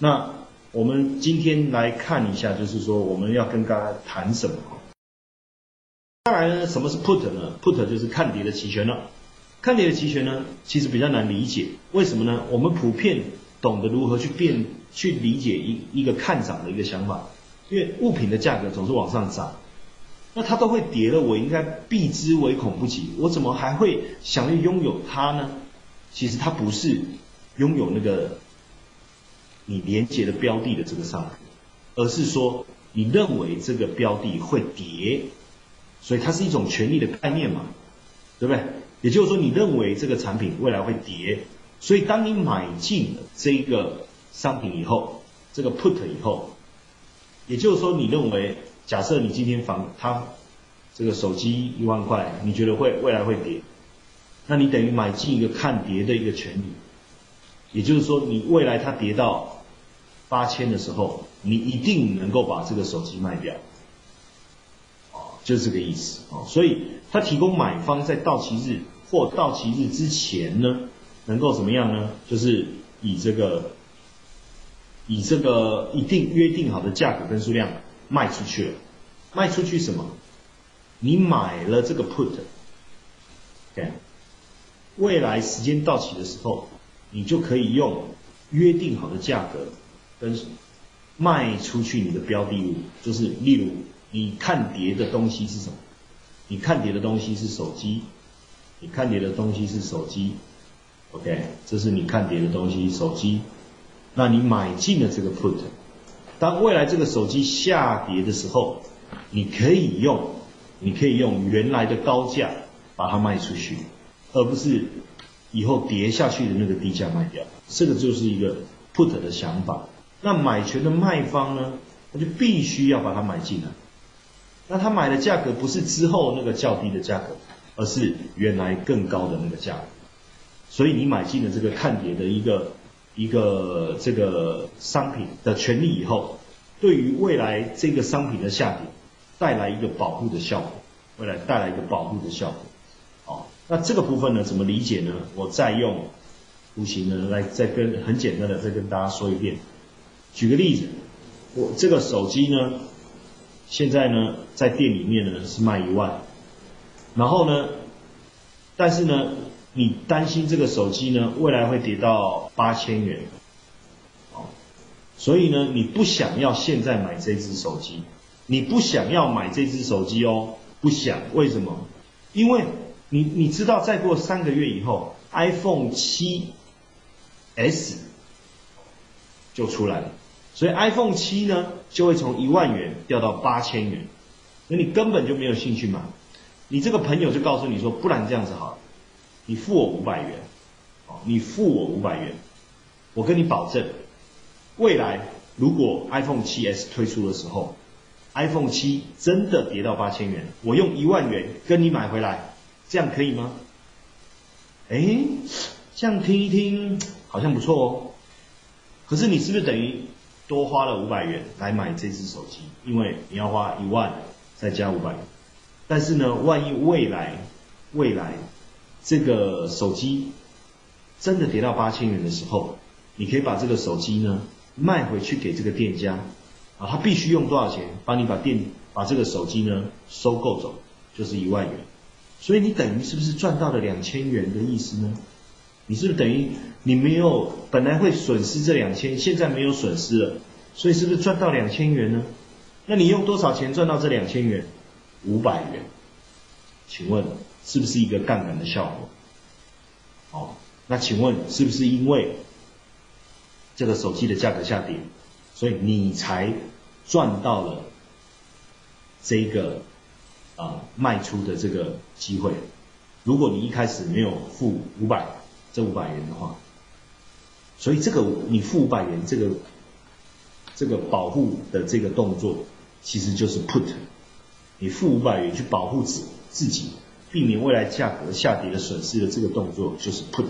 那我们今天来看一下，就是说我们要跟大家谈什么？当然呢，什么是 put 呢？put 就是看跌的期权了。看跌的期权呢，其实比较难理解。为什么呢？我们普遍懂得如何去变去理解一一个看涨的一个想法，因为物品的价格总是往上涨，那它都会跌了，我应该避之唯恐不及。我怎么还会想要拥有它呢？其实它不是拥有那个你连接的标的的这个商品，而是说你认为这个标的会跌，所以它是一种权利的概念嘛，对不对？也就是说，你认为这个产品未来会跌，所以当你买进了这个商品以后，这个 put 以后，也就是说，你认为假设你今天房它这个手机一万块，你觉得会未来会跌，那你等于买进一个看跌的一个权利，也就是说，你未来它跌到八千的时候，你一定能够把这个手机卖掉，哦，就是这个意思哦，所以。他提供买方在到期日或到期日之前呢，能够怎么样呢？就是以这个以这个一定约定好的价格跟数量卖出去了。卖出去什么？你买了这个 put，OK，未来时间到期的时候，你就可以用约定好的价格跟卖出去你的标的物，就是例如你看跌的东西是什么？你看跌的东西是手机，你看跌的东西是手机，OK，这是你看跌的东西，手机。那你买进了这个 put，当未来这个手机下跌的时候，你可以用，你可以用原来的高价把它卖出去，而不是以后跌下去的那个低价卖掉。这个就是一个 put 的想法。那买权的卖方呢，他就必须要把它买进来。那他买的价格不是之后那个较低的价格，而是原来更高的那个价格。所以你买进了这个看跌的一个一个这个商品的权利以后，对于未来这个商品的下跌带来一个保护的效果，未来带来一个保护的效果。好，那这个部分呢怎么理解呢？我再用图形呢来再跟很简单的再跟大家说一遍。举个例子，我这个手机呢。现在呢，在店里面呢是卖一万，然后呢，但是呢，你担心这个手机呢未来会跌到八千元，哦，所以呢，你不想要现在买这只手机，你不想要买这只手机哦，不想，为什么？因为你你知道再过三个月以后，iPhone 七 S 就出来了。所以 iPhone 七呢，就会从一万元掉到八千元，那你根本就没有兴趣买。你这个朋友就告诉你说，不然这样子好了，你付我五百元，哦，你付我五百元，我跟你保证，未来如果 iPhone 七 S 推出的时候，iPhone 七真的跌到八千元，我用一万元跟你买回来，这样可以吗？哎，这样听一听好像不错哦，可是你是不是等于？多花了五百元来买这只手机，因为你要花一万再加五百元。但是呢，万一未来未来这个手机真的跌到八千元的时候，你可以把这个手机呢卖回去给这个店家啊，他必须用多少钱帮你把店把这个手机呢收购走，就是一万元。所以你等于是不是赚到了两千元的意思呢？你是不是等于你没有本来会损失这两千，现在没有损失了，所以是不是赚到两千元呢？那你用多少钱赚到这两千元？五百元，请问是不是一个杠杆的效果？好，那请问是不是因为这个手机的价格下跌，所以你才赚到了这个啊卖出的这个机会？如果你一开始没有付五百。这五百元的话，所以这个你付五百元，这个这个保护的这个动作，其实就是 put，你付五百元去保护自自己，避免未来价格下跌的损失的这个动作，就是 put。